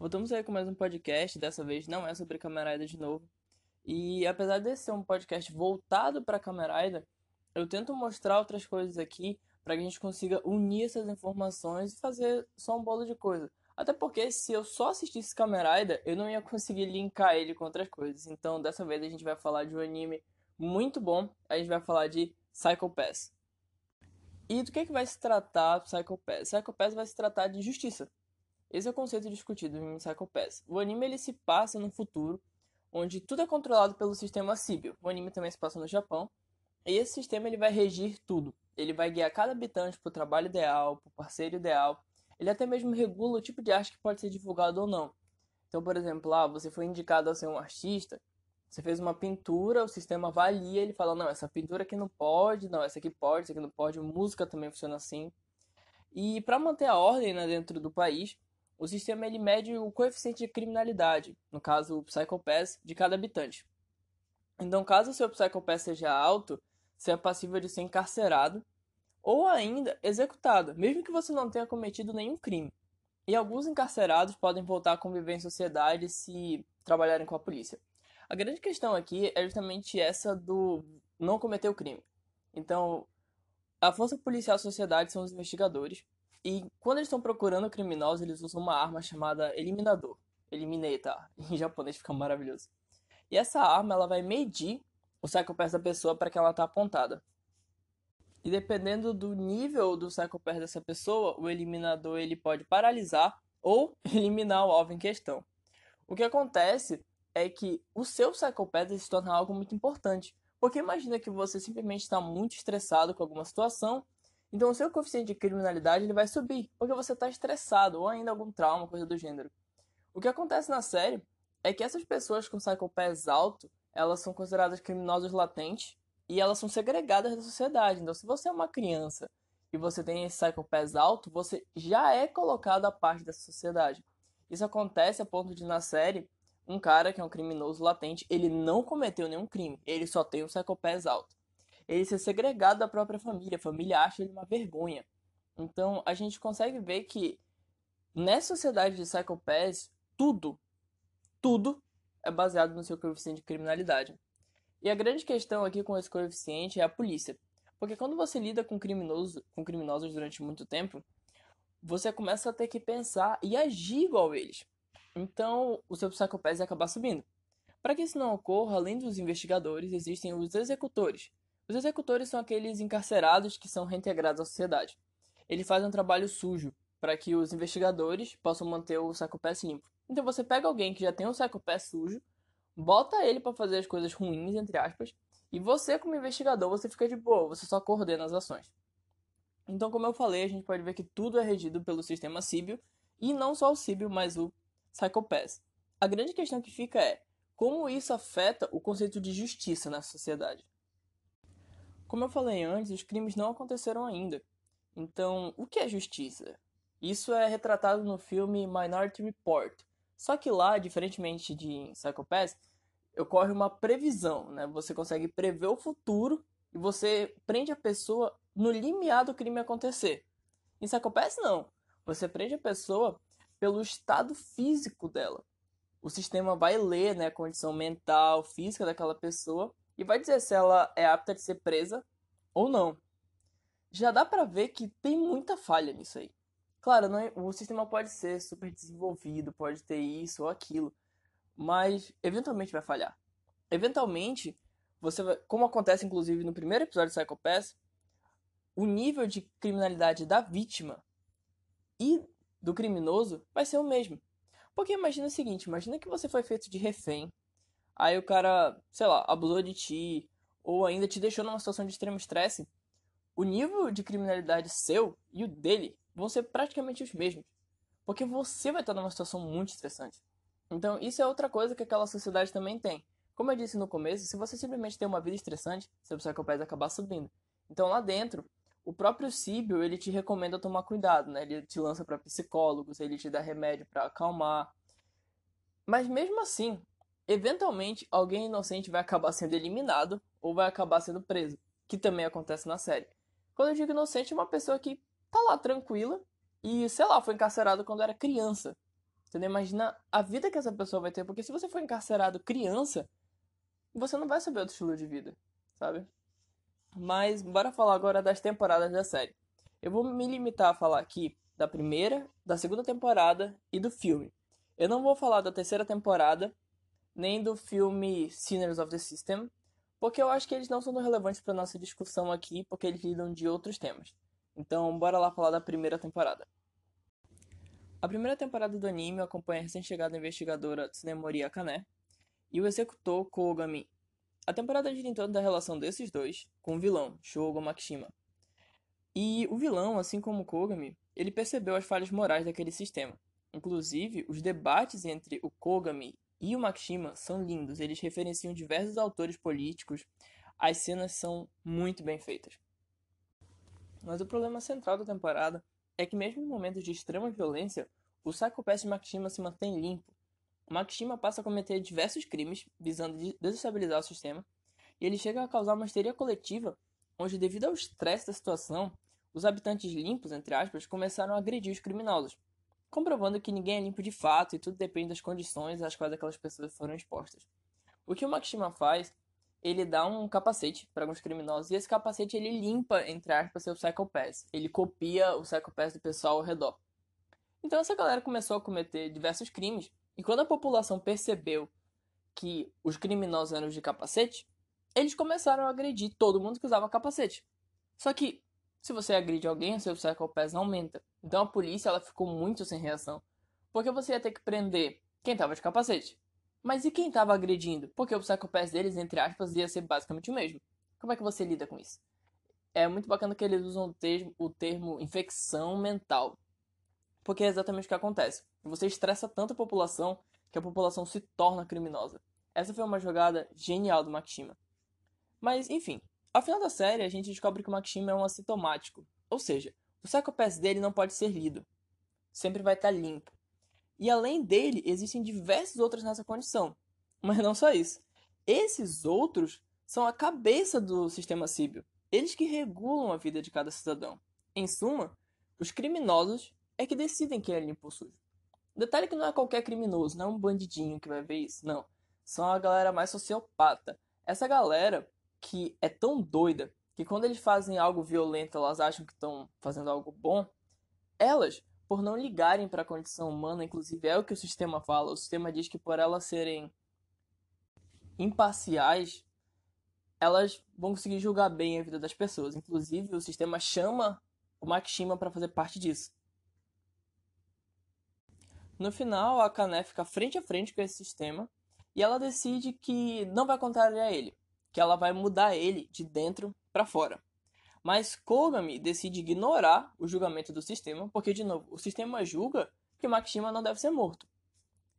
Voltamos aí com mais um podcast, dessa vez não é sobre Kamen Rider de novo. E apesar de ser um podcast voltado para Kamen Rider, eu tento mostrar outras coisas aqui para que a gente consiga unir essas informações e fazer só um bolo de coisa. Até porque se eu só assistisse Kamen Rider, eu não ia conseguir linkar ele com outras coisas. Então dessa vez a gente vai falar de um anime muito bom, a gente vai falar de Psycho Pass. E do que, é que vai se tratar Psycho Pass? Psycho Pass vai se tratar de justiça. Esse é o conceito discutido em Psycho Pass. O anime ele se passa no futuro, onde tudo é controlado pelo sistema Sibyl. O anime também se passa no Japão. E esse sistema ele vai regir tudo. Ele vai guiar cada habitante para o trabalho ideal, para o parceiro ideal. Ele até mesmo regula o tipo de arte que pode ser divulgado ou não. Então, por exemplo, lá ah, você foi indicado a ser um artista, você fez uma pintura, o sistema avalia, ele fala, não, essa pintura aqui não pode, não, essa aqui pode, essa aqui não pode. Música também funciona assim. E para manter a ordem né, dentro do país, o sistema ele mede o coeficiente de criminalidade, no caso o Psychopath, de cada habitante. Então, caso o seu Psychopath seja alto, você é passível de ser encarcerado ou ainda executado, mesmo que você não tenha cometido nenhum crime. E alguns encarcerados podem voltar a conviver em sociedade se trabalharem com a polícia. A grande questão aqui é justamente essa do não cometer o crime. Então, a força policial e a sociedade são os investigadores, e quando eles estão procurando criminosos, eles usam uma arma chamada Eliminador. Eliminator. Em japonês fica maravilhoso. E essa arma ela vai medir o psychopath da pessoa para que ela tá apontada. E dependendo do nível do psychopath dessa pessoa, o eliminador ele pode paralisar ou eliminar o alvo em questão. O que acontece é que o seu psychopath se torna algo muito importante. Porque imagina que você simplesmente está muito estressado com alguma situação então o seu coeficiente de criminalidade ele vai subir, porque você está estressado ou ainda algum trauma, coisa do gênero. O que acontece na série é que essas pessoas com psychopaths alto, elas são consideradas criminosos latentes e elas são segregadas da sociedade. Então se você é uma criança e você tem esse psychopath alto, você já é colocado à parte dessa sociedade. Isso acontece a ponto de na série um cara que é um criminoso latente, ele não cometeu nenhum crime, ele só tem um psychopath alto ele ser segregado da própria família. A família acha ele uma vergonha. Então a gente consegue ver que nessa sociedade de psychopaths, tudo, tudo é baseado no seu coeficiente de criminalidade. E a grande questão aqui com esse coeficiente é a polícia. Porque quando você lida com criminosos, com criminosos durante muito tempo, você começa a ter que pensar e agir igual eles. Então, o seu psicopath vai acabar subindo. Para que isso não ocorra, além dos investigadores, existem os executores, os executores são aqueles encarcerados que são reintegrados à sociedade. Ele faz um trabalho sujo para que os investigadores possam manter o psychopath limpo. Então você pega alguém que já tem um psychopath sujo, bota ele para fazer as coisas ruins, entre aspas, e você, como investigador, você fica de boa, você só coordena as ações. Então, como eu falei, a gente pode ver que tudo é regido pelo sistema Síbio, e não só o Síbio, mas o Psychopath. A grande questão que fica é como isso afeta o conceito de justiça na sociedade. Como eu falei antes, os crimes não aconteceram ainda. Então, o que é justiça? Isso é retratado no filme Minority Report. Só que lá, diferentemente de Psychopath, ocorre uma previsão, né? Você consegue prever o futuro e você prende a pessoa no limiar do crime acontecer. Em Psychopath, não. Você prende a pessoa pelo estado físico dela. O sistema vai ler né, a condição mental, física daquela pessoa e vai dizer se ela é apta de ser presa ou não. Já dá para ver que tem muita falha nisso aí. Claro, é, o sistema pode ser super desenvolvido, pode ter isso ou aquilo, mas eventualmente vai falhar. Eventualmente, você vai, como acontece inclusive no primeiro episódio de Psycho Pass, o nível de criminalidade da vítima e do criminoso vai ser o mesmo. Porque imagina o seguinte, imagina que você foi feito de refém aí o cara, sei lá, abusou de ti, ou ainda te deixou numa situação de extremo estresse, o nível de criminalidade seu e o dele vão ser praticamente os mesmos. Porque você vai estar numa situação muito estressante. Então, isso é outra coisa que aquela sociedade também tem. Como eu disse no começo, se você simplesmente tem uma vida estressante, seu psicopata acabar subindo. Então, lá dentro, o próprio Síbio, ele te recomenda tomar cuidado, né? Ele te lança para psicólogos, ele te dá remédio para acalmar. Mas mesmo assim, eventualmente alguém inocente vai acabar sendo eliminado ou vai acabar sendo preso, que também acontece na série. Quando eu digo inocente, é uma pessoa que tá lá tranquila e, sei lá, foi encarcerado quando era criança. Não imagina a vida que essa pessoa vai ter, porque se você for encarcerado criança, você não vai saber outro estilo de vida, sabe? Mas bora falar agora das temporadas da série. Eu vou me limitar a falar aqui da primeira, da segunda temporada e do filme. Eu não vou falar da terceira temporada, nem do filme Sinners of the System, porque eu acho que eles não são tão relevantes para nossa discussão aqui, porque eles lidam de outros temas. Então, bora lá falar da primeira temporada. A primeira temporada do anime acompanha a recém-chegada investigadora Tsunemori Akane e o executor Kogami a temporada gira em torno da relação desses dois com o vilão, Shogo Makishima. E o vilão, assim como Kogami, ele percebeu as falhas morais daquele sistema. Inclusive, os debates entre o Kogami e o Makishima são lindos, eles referenciam diversos autores políticos, as cenas são muito bem feitas. Mas o problema central da temporada é que mesmo em momentos de extrema violência, o Psychopath de Makishima se mantém limpo, Makishima passa a cometer diversos crimes visando desestabilizar o sistema, e ele chega a causar uma histeria coletiva, onde, devido ao estresse da situação, os habitantes limpos, entre aspas, começaram a agredir os criminosos, comprovando que ninguém é limpo de fato e tudo depende das condições às quais aquelas pessoas foram expostas. O que o Makishima faz, ele dá um capacete para alguns criminosos, e esse capacete ele limpa, entre aspas, seu Psychopath. Ele copia o Psychopath do pessoal ao redor. Então essa galera começou a cometer diversos crimes, e quando a população percebeu que os criminosos eram de capacete, eles começaram a agredir todo mundo que usava capacete. Só que, se você agride alguém, seu psychopath aumenta. Então a polícia ela ficou muito sem reação. Porque você ia ter que prender quem estava de capacete. Mas e quem estava agredindo? Porque o psychopath deles, entre aspas, ia ser basicamente o mesmo. Como é que você lida com isso? É muito bacana que eles usam o termo, o termo infecção mental. Porque é exatamente o que acontece. Você estressa tanto a população que a população se torna criminosa. Essa foi uma jogada genial do Makishima. Mas, enfim, ao final da série a gente descobre que o Makishima é um assintomático. Ou seja, o psychopath dele não pode ser lido. Sempre vai estar limpo. E além dele, existem diversos outros nessa condição. Mas não só isso. Esses outros são a cabeça do sistema síbio. Eles que regulam a vida de cada cidadão. Em suma, os criminosos é que decidem quem é limpo ou sujo. Detalhe que não é qualquer criminoso, não é um bandidinho que vai ver isso, não. São a galera mais sociopata. Essa galera que é tão doida que quando eles fazem algo violento, elas acham que estão fazendo algo bom. Elas, por não ligarem para a condição humana, inclusive é o que o sistema fala. O sistema diz que por elas serem imparciais, elas vão conseguir julgar bem a vida das pessoas. Inclusive, o sistema chama o Makishima para fazer parte disso. No final, a Kané fica frente a frente com esse sistema e ela decide que não vai contrariar ele, que ela vai mudar ele de dentro para fora. Mas Kogami decide ignorar o julgamento do sistema, porque, de novo, o sistema julga que Makishima não deve ser morto.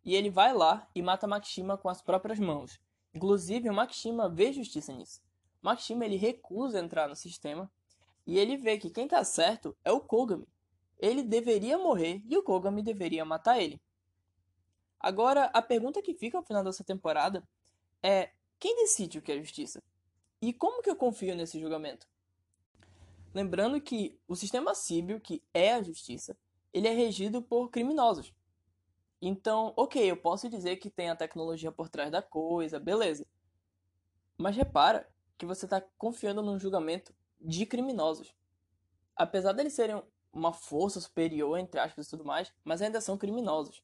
E ele vai lá e mata Makishima com as próprias mãos. Inclusive, o Makishima vê justiça nisso. Makishima ele recusa entrar no sistema e ele vê que quem está certo é o Kogami, ele deveria morrer e o Kogami deveria matar ele. Agora, a pergunta que fica ao final dessa temporada é: quem decide o que é justiça? E como que eu confio nesse julgamento? Lembrando que o sistema síbio, que é a justiça, ele é regido por criminosos. Então, ok, eu posso dizer que tem a tecnologia por trás da coisa, beleza. Mas repara que você está confiando num julgamento de criminosos. Apesar deles serem uma força superior, entre aspas e tudo mais, mas ainda são criminosos.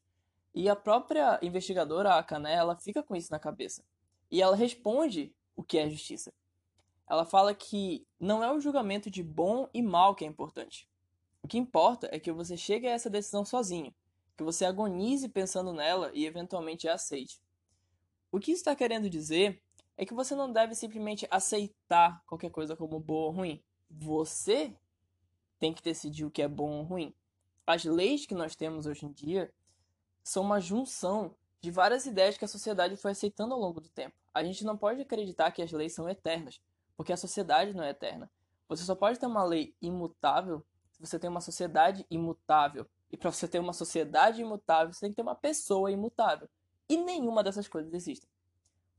E a própria investigadora, a Kané, ela fica com isso na cabeça. E ela responde o que é justiça. Ela fala que não é o julgamento de bom e mal que é importante. O que importa é que você chegue a essa decisão sozinho, que você agonize pensando nela e eventualmente a aceite. O que isso está querendo dizer é que você não deve simplesmente aceitar qualquer coisa como boa ou ruim. Você tem que decidir o que é bom ou ruim. As leis que nós temos hoje em dia são uma junção de várias ideias que a sociedade foi aceitando ao longo do tempo. A gente não pode acreditar que as leis são eternas, porque a sociedade não é eterna. Você só pode ter uma lei imutável se você tem uma sociedade imutável. E para você ter uma sociedade imutável, você tem que ter uma pessoa imutável. E nenhuma dessas coisas existe.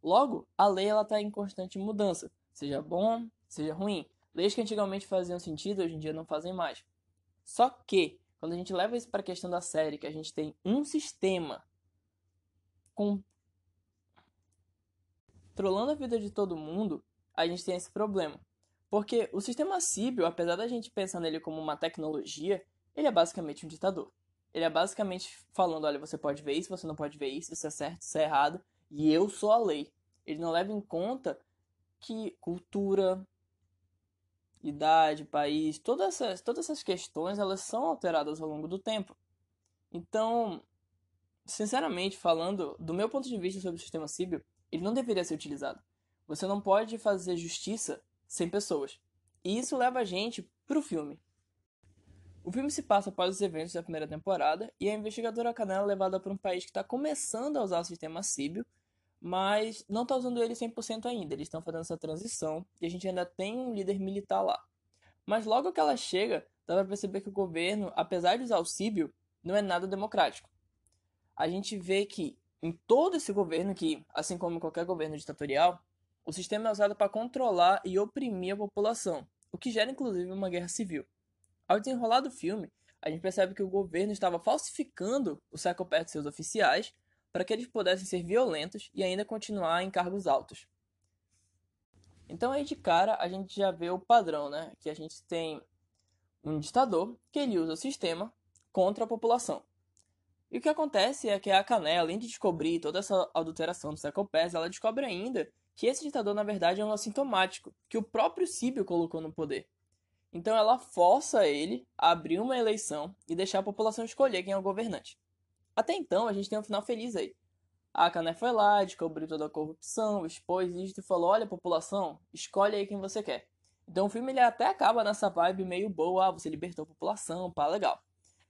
Logo, a lei ela está em constante mudança, seja bom, seja ruim. Leis que antigamente faziam sentido, hoje em dia não fazem mais. Só que, quando a gente leva isso para a questão da série, que a gente tem um sistema controlando a vida de todo mundo, a gente tem esse problema. Porque o sistema Síbio, apesar da gente pensar nele como uma tecnologia, ele é basicamente um ditador. Ele é basicamente falando, olha, você pode ver isso, você não pode ver isso, isso é certo, isso é errado, e eu sou a lei. Ele não leva em conta que cultura, idade, país, todas essas, todas essas questões, elas são alteradas ao longo do tempo. Então, sinceramente falando, do meu ponto de vista sobre o sistema Síbio, ele não deveria ser utilizado. Você não pode fazer justiça sem pessoas. E isso leva a gente pro filme. O filme se passa após os eventos da primeira temporada e a investigadora Canela é levada para um país que está começando a usar o sistema Síbio, mas não está usando ele 100% ainda. Eles estão fazendo essa transição e a gente ainda tem um líder militar lá. Mas logo que ela chega, dá para perceber que o governo, apesar de usar o Síbio, não é nada democrático. A gente vê que em todo esse governo, que assim como qualquer governo ditatorial, o sistema é usado para controlar e oprimir a população, o que gera inclusive uma guerra civil. Ao desenrolar do filme, a gente percebe que o governo estava falsificando o psychopath de seus oficiais para que eles pudessem ser violentos e ainda continuar em cargos altos. Então aí de cara a gente já vê o padrão, né? Que a gente tem um ditador que ele usa o sistema contra a população. E o que acontece é que a Cané, além de descobrir toda essa adulteração do Psychopath, ela descobre ainda que esse ditador na verdade é um assintomático, que o próprio Síbio colocou no poder. Então ela força ele a abrir uma eleição e deixar a população escolher quem é o governante. Até então, a gente tem um final feliz aí. A Cané foi lá, descobriu toda a corrupção, expôs isso e falou: olha, população, escolhe aí quem você quer. Então o filme ele até acaba nessa vibe meio boa, ah, você libertou a população, pá, legal.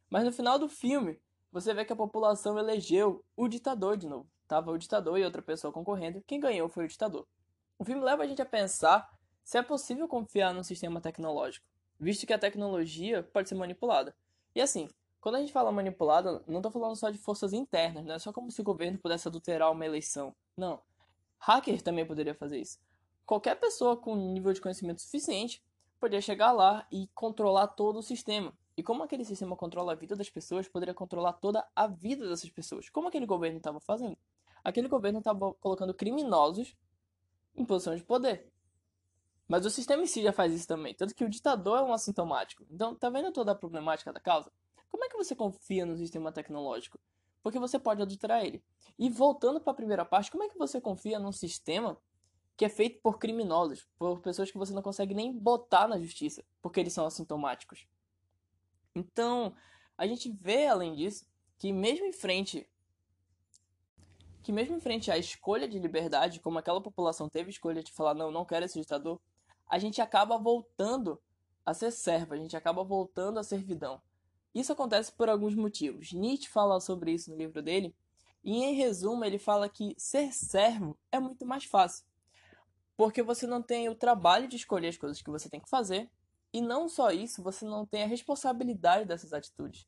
Mas no final do filme, você vê que a população elegeu o ditador de novo. Tava o ditador e outra pessoa concorrendo, quem ganhou foi o ditador. O filme leva a gente a pensar se é possível confiar num sistema tecnológico, visto que a tecnologia pode ser manipulada. E assim, quando a gente fala manipulada, não estou falando só de forças internas, não é só como se o governo pudesse adulterar uma eleição. Não. Hacker também poderia fazer isso. Qualquer pessoa com nível de conhecimento suficiente poderia chegar lá e controlar todo o sistema. E como aquele sistema controla a vida das pessoas, poderia controlar toda a vida dessas pessoas. Como aquele governo estava fazendo? Aquele governo estava colocando criminosos em posição de poder. Mas o sistema em si já faz isso também. Tanto que o ditador é um assintomático. Então, tá vendo toda a problemática da causa? Como é que você confia no sistema tecnológico? Porque você pode adulterar ele. E voltando para a primeira parte, como é que você confia num sistema que é feito por criminosos, por pessoas que você não consegue nem botar na justiça, porque eles são assintomáticos? Então, a gente vê além disso que mesmo em frente que mesmo em frente à escolha de liberdade, como aquela população teve escolha de falar não, não quero esse ditador, a gente acaba voltando a ser servo, a gente acaba voltando à servidão. Isso acontece por alguns motivos. Nietzsche fala sobre isso no livro dele, e em resumo ele fala que ser servo é muito mais fácil. Porque você não tem o trabalho de escolher as coisas que você tem que fazer, e não só isso, você não tem a responsabilidade dessas atitudes.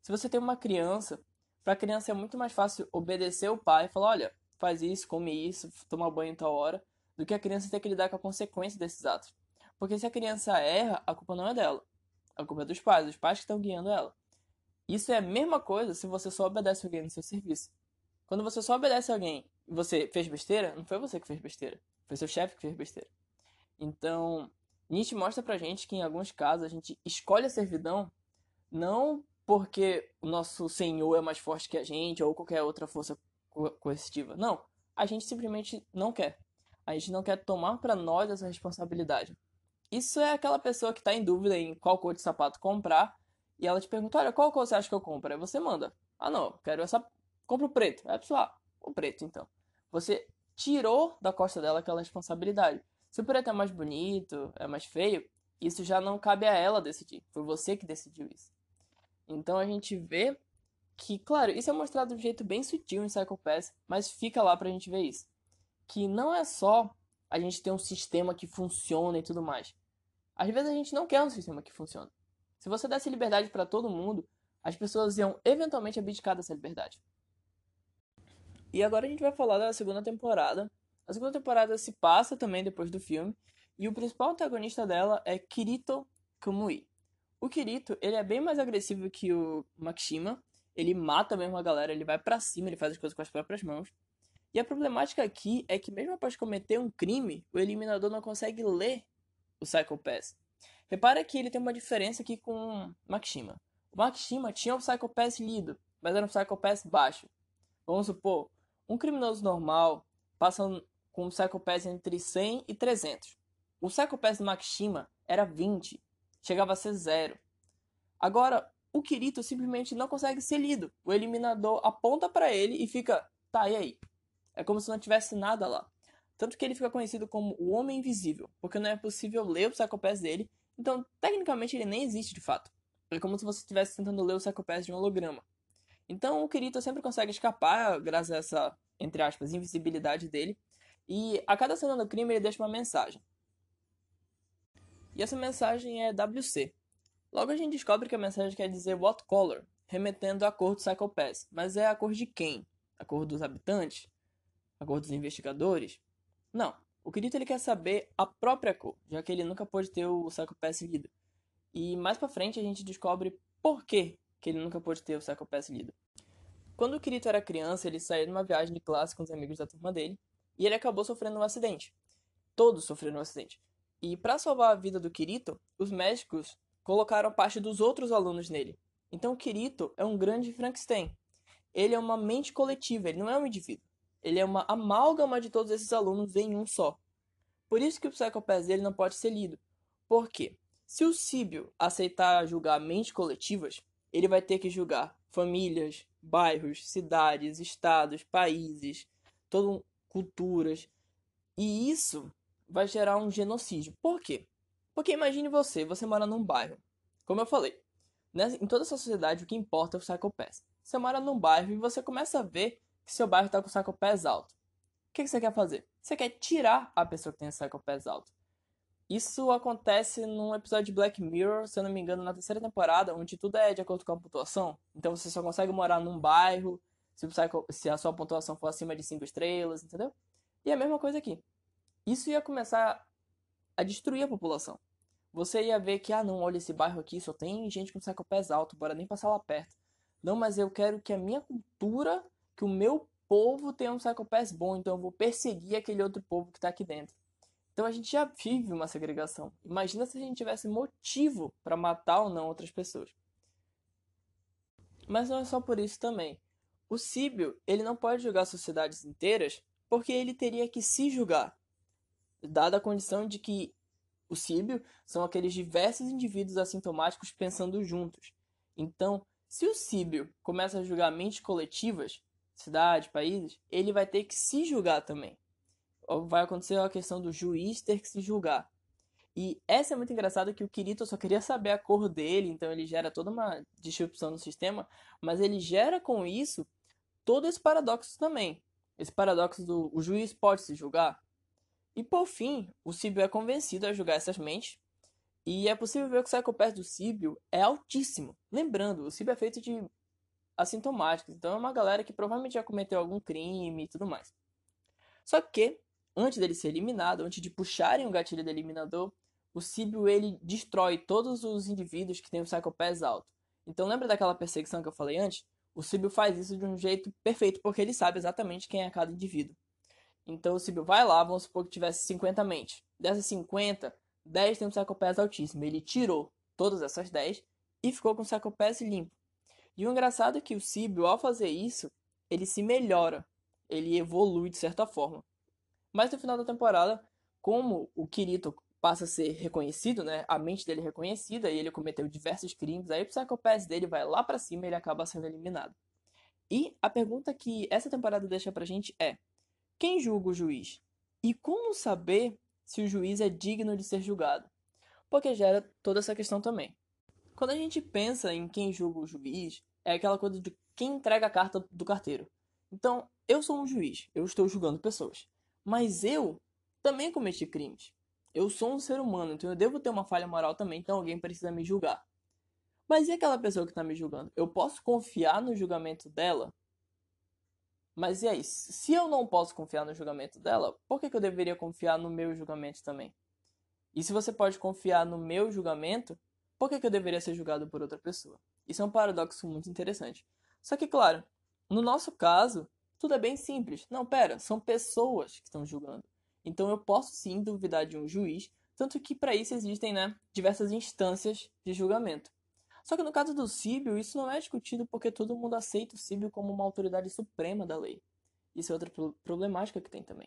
Se você tem uma criança, para a criança é muito mais fácil obedecer o pai e falar: olha, faz isso, come isso, toma banho em tal hora, do que a criança ter que lidar com a consequência desses atos. Porque se a criança erra, a culpa não é dela. A culpa é dos pais, os pais que estão guiando ela. Isso é a mesma coisa se você só obedece alguém no seu serviço. Quando você só obedece alguém e você fez besteira, não foi você que fez besteira. Foi seu chefe que fez besteira. Então, Nietzsche mostra pra gente que em alguns casos a gente escolhe a servidão não porque o nosso senhor é mais forte que a gente ou qualquer outra força co coercitiva. Não. A gente simplesmente não quer. A gente não quer tomar para nós essa responsabilidade. Isso é aquela pessoa que está em dúvida em qual cor de sapato comprar e ela te pergunta: olha, qual cor você acha que eu compro? Aí você manda: ah, não, quero essa. Compra o preto. Aí a pessoa: ah, o preto então. Você tirou da costa dela aquela responsabilidade. Se o preto é mais bonito, é mais feio, isso já não cabe a ela decidir. Foi você que decidiu isso. Então a gente vê que, claro, isso é mostrado de um jeito bem sutil em Psycho Pass, mas fica lá pra gente ver isso. Que não é só a gente ter um sistema que funciona e tudo mais. Às vezes a gente não quer um sistema que funcione. Se você desse liberdade para todo mundo, as pessoas iam eventualmente abdicar dessa liberdade. E agora a gente vai falar da segunda temporada. A segunda temporada se passa também depois do filme, e o principal antagonista dela é Kirito Kamui. O Kirito, ele é bem mais agressivo que o Makishima. Ele mata mesmo a galera, ele vai para cima, ele faz as coisas com as próprias mãos. E a problemática aqui é que mesmo após cometer um crime, o eliminador não consegue ler o Psycho Pass. Repara que ele tem uma diferença aqui com o Makishima. O Makishima tinha o Psycho Pass lido, mas era um Psycho Pass baixo. Vamos supor, um criminoso normal passa com um Psycho Pass entre 100 e 300. O Psycho Pass do Makishima era 20 chegava a ser zero. Agora, o Kirito simplesmente não consegue ser lido. O eliminador aponta para ele e fica, tá, e aí? É como se não tivesse nada lá. Tanto que ele fica conhecido como o Homem Invisível, porque não é possível ler o Psychopath dele, então tecnicamente ele nem existe de fato. É como se você estivesse tentando ler o Psychopath de um holograma. Então o Kirito sempre consegue escapar graças a essa, entre aspas, invisibilidade dele. E a cada cena do crime ele deixa uma mensagem. E essa mensagem é WC. Logo a gente descobre que a mensagem quer dizer What Color, remetendo à cor do Psycho Pass. Mas é a cor de quem? A cor dos habitantes? A cor dos investigadores? Não. O Kirito ele quer saber a própria cor, já que ele nunca pôde ter o Psycho Pass lido. E mais pra frente a gente descobre por que, que ele nunca pôde ter o Psycho Pass lido. Quando o Kirito era criança, ele saiu numa viagem de classe com os amigos da turma dele e ele acabou sofrendo um acidente. Todos sofreram um acidente. E para salvar a vida do Kirito, os médicos colocaram parte dos outros alunos nele. Então o Kirito é um grande Frankenstein. Ele é uma mente coletiva, ele não é um indivíduo. Ele é uma amálgama de todos esses alunos em um só. Por isso que o Psychopath dele não pode ser lido. Por quê? Se o Síbio aceitar julgar mentes coletivas, ele vai ter que julgar famílias, bairros, cidades, estados, países, todo, culturas. E isso vai gerar um genocídio. Por quê? Porque imagine você, você mora num bairro. Como eu falei, né, em toda essa sociedade o que importa é o psychopath. Você mora num bairro e você começa a ver que seu bairro está com o psychopath alto. O que, você quer fazer? Você quer tirar a pessoa que tem o psychopath alto. Isso acontece num episódio de Black Mirror, se eu não me engano, na terceira temporada, onde tudo é de acordo com a pontuação. Então você só consegue morar num bairro se, psycho... se a sua pontuação for acima de 5 estrelas, entendeu? E é a mesma coisa aqui. Isso ia começar a destruir a população. Você ia ver que, ah, não, olha esse bairro aqui, só tem gente com pés alto, bora nem passar lá perto. Não, mas eu quero que a minha cultura, que o meu povo tenha um pés bom, então eu vou perseguir aquele outro povo que está aqui dentro. Então a gente já vive uma segregação. Imagina se a gente tivesse motivo para matar ou não outras pessoas. Mas não é só por isso também. O Síbio, ele não pode julgar sociedades inteiras porque ele teria que se julgar dada a condição de que o síbio são aqueles diversos indivíduos assintomáticos pensando juntos. Então, se o síbio começa a julgar mentes coletivas, cidades, países, ele vai ter que se julgar também. Vai acontecer a questão do juiz ter que se julgar. E essa é muito engraçada que o Kirito só queria saber a cor dele, então ele gera toda uma disrupção no sistema, mas ele gera com isso todo esse paradoxo também. Esse paradoxo do o juiz pode se julgar? E por fim, o Síbio é convencido a julgar essas mentes, e é possível ver que o psychopath do Síbio é altíssimo. Lembrando, o Síbio é feito de assintomáticos, então é uma galera que provavelmente já cometeu algum crime e tudo mais. Só que, antes dele ser eliminado, antes de puxarem o gatilho do eliminador, o Síbio ele destrói todos os indivíduos que têm o psychopath alto. Então lembra daquela perseguição que eu falei antes? O Síbio faz isso de um jeito perfeito, porque ele sabe exatamente quem é cada indivíduo. Então o Sibyl vai lá, vamos supor que tivesse 50 mentes. Dessas 50, 10 tem um Psychopath altíssimo. Ele tirou todas essas 10 e ficou com o Psychopath limpo. E o engraçado é que o Sibyl, ao fazer isso, ele se melhora. Ele evolui de certa forma. Mas no final da temporada, como o Kirito passa a ser reconhecido, né? A mente dele é reconhecida e ele cometeu diversos crimes, aí o Psychopath dele vai lá para cima e ele acaba sendo eliminado. E a pergunta que essa temporada deixa pra gente é: quem julga o juiz? E como saber se o juiz é digno de ser julgado? Porque gera toda essa questão também. Quando a gente pensa em quem julga o juiz, é aquela coisa de quem entrega a carta do carteiro. Então, eu sou um juiz, eu estou julgando pessoas. Mas eu também cometi crimes. Eu sou um ser humano, então eu devo ter uma falha moral também, então alguém precisa me julgar. Mas e aquela pessoa que está me julgando? Eu posso confiar no julgamento dela? Mas e aí, se eu não posso confiar no julgamento dela, por que, que eu deveria confiar no meu julgamento também? E se você pode confiar no meu julgamento, por que, que eu deveria ser julgado por outra pessoa? Isso é um paradoxo muito interessante. Só que, claro, no nosso caso, tudo é bem simples. Não, pera, são pessoas que estão julgando. Então eu posso sim duvidar de um juiz, tanto que para isso existem né, diversas instâncias de julgamento. Só que no caso do Síbio, isso não é discutido porque todo mundo aceita o Síbio como uma autoridade suprema da lei. Isso é outra problemática que tem também.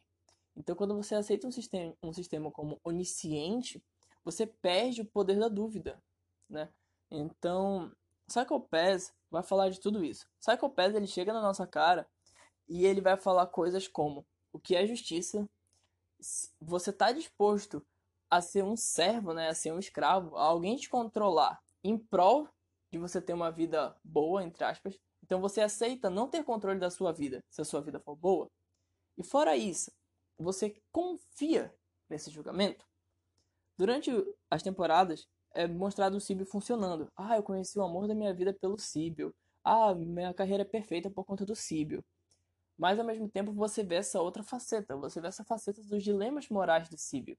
Então, quando você aceita um sistema, um sistema como onisciente, você perde o poder da dúvida, né? Então, Psycho Pass vai falar de tudo isso. Psycho Pass, ele chega na nossa cara e ele vai falar coisas como o que é justiça, você está disposto a ser um servo, né, a ser um escravo, a alguém te controlar em prol de você ter uma vida boa, entre aspas. Então você aceita não ter controle da sua vida, se a sua vida for boa. E fora isso, você confia nesse julgamento. Durante as temporadas é mostrado o Síbio funcionando. Ah, eu conheci o amor da minha vida pelo Síbio. Ah, minha carreira é perfeita por conta do Síbio. Mas ao mesmo tempo você vê essa outra faceta, você vê essa faceta dos dilemas morais do Síbio.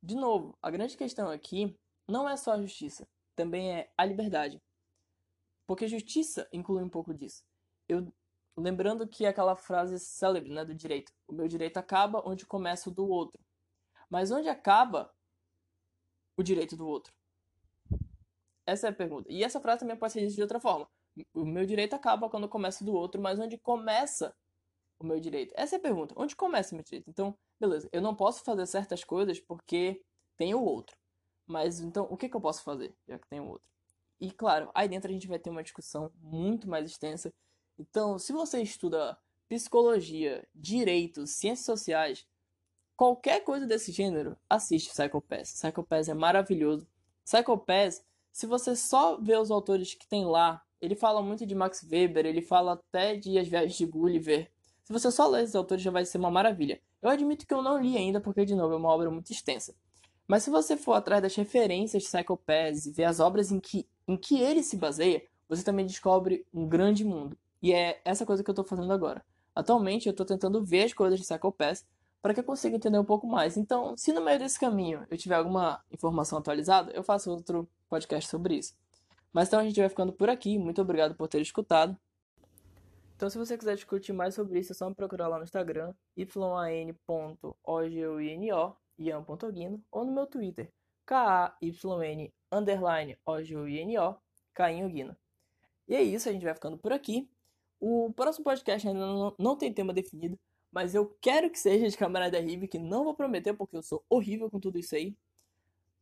De novo, a grande questão aqui não é só a justiça, também é a liberdade. Porque justiça inclui um pouco disso. Eu lembrando que aquela frase célebre, né, do direito, o meu direito acaba onde começa o do outro. Mas onde acaba o direito do outro? Essa é a pergunta. E essa frase também pode ser dita de outra forma. O meu direito acaba quando começa do outro, mas onde começa o meu direito? Essa é a pergunta. Onde começa o meu direito? Então, beleza, eu não posso fazer certas coisas porque tem o outro. Mas então, o que, que eu posso fazer, já que tem o outro? E claro, aí dentro a gente vai ter uma discussão muito mais extensa. Então, se você estuda psicologia, direito, ciências sociais, qualquer coisa desse gênero, assiste Psycho Pass. Psycho Pass é maravilhoso. Psycho Pass, se você só vê os autores que tem lá, ele fala muito de Max Weber, ele fala até de As Viagens de Gulliver. Se você só ler esses autores já vai ser uma maravilha. Eu admito que eu não li ainda porque, de novo, é uma obra muito extensa. Mas se você for atrás das referências de Psycho e ver as obras em que, em que ele se baseia, você também descobre um grande mundo. E é essa coisa que eu estou fazendo agora. Atualmente eu estou tentando ver as coisas de Psycho para que eu consiga entender um pouco mais. Então, se no meio desse caminho eu tiver alguma informação atualizada, eu faço outro podcast sobre isso. Mas então a gente vai ficando por aqui. Muito obrigado por ter escutado. Então, se você quiser discutir mais sobre isso, é só me procurar lá no Instagram, yan.oguino, ian.guino, ou no meu Twitter, k-a-y-n, underline, o-g-u-i-n-o, Cainho Guino. E é isso, a gente vai ficando por aqui. O próximo podcast ainda não, não tem tema definido, mas eu quero que seja de Camarada Rive, que não vou prometer porque eu sou horrível com tudo isso aí.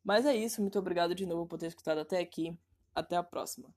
Mas é isso, muito obrigado de novo por ter escutado até aqui. Até a próxima.